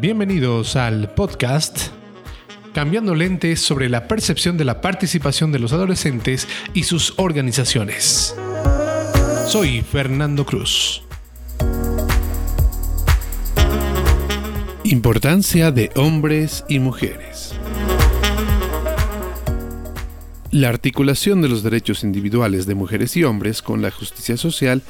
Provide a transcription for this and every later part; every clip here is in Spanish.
Bienvenidos al podcast Cambiando lentes sobre la percepción de la participación de los adolescentes y sus organizaciones. Soy Fernando Cruz. Importancia de hombres y mujeres. La articulación de los derechos individuales de mujeres y hombres con la justicia social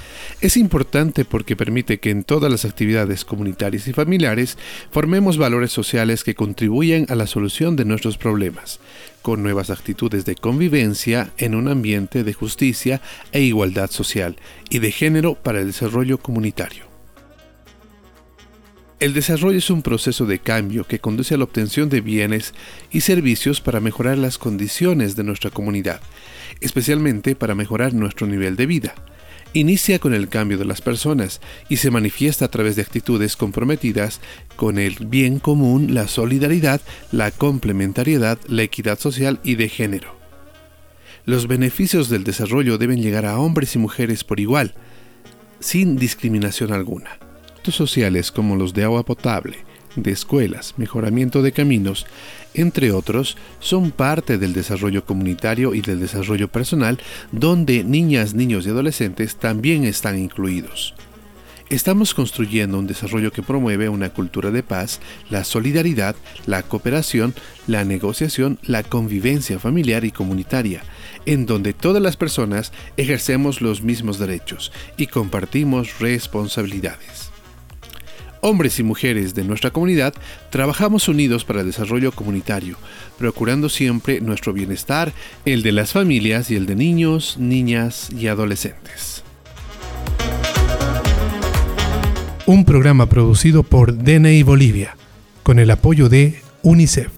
es importante porque permite que en todas las actividades comunitarias y familiares formemos valores sociales que contribuyan a la solución de nuestros problemas, con nuevas actitudes de convivencia en un ambiente de justicia e igualdad social y de género para el desarrollo comunitario. El desarrollo es un proceso de cambio que conduce a la obtención de bienes y servicios para mejorar las condiciones de nuestra comunidad, especialmente para mejorar nuestro nivel de vida. Inicia con el cambio de las personas y se manifiesta a través de actitudes comprometidas con el bien común, la solidaridad, la complementariedad, la equidad social y de género. Los beneficios del desarrollo deben llegar a hombres y mujeres por igual, sin discriminación alguna sociales como los de agua potable, de escuelas, mejoramiento de caminos, entre otros, son parte del desarrollo comunitario y del desarrollo personal, donde niñas, niños y adolescentes también están incluidos. Estamos construyendo un desarrollo que promueve una cultura de paz, la solidaridad, la cooperación, la negociación, la convivencia familiar y comunitaria, en donde todas las personas ejercemos los mismos derechos y compartimos responsabilidades hombres y mujeres de nuestra comunidad trabajamos unidos para el desarrollo comunitario, procurando siempre nuestro bienestar, el de las familias y el de niños, niñas y adolescentes. Un programa producido por DNI Bolivia, con el apoyo de UNICEF.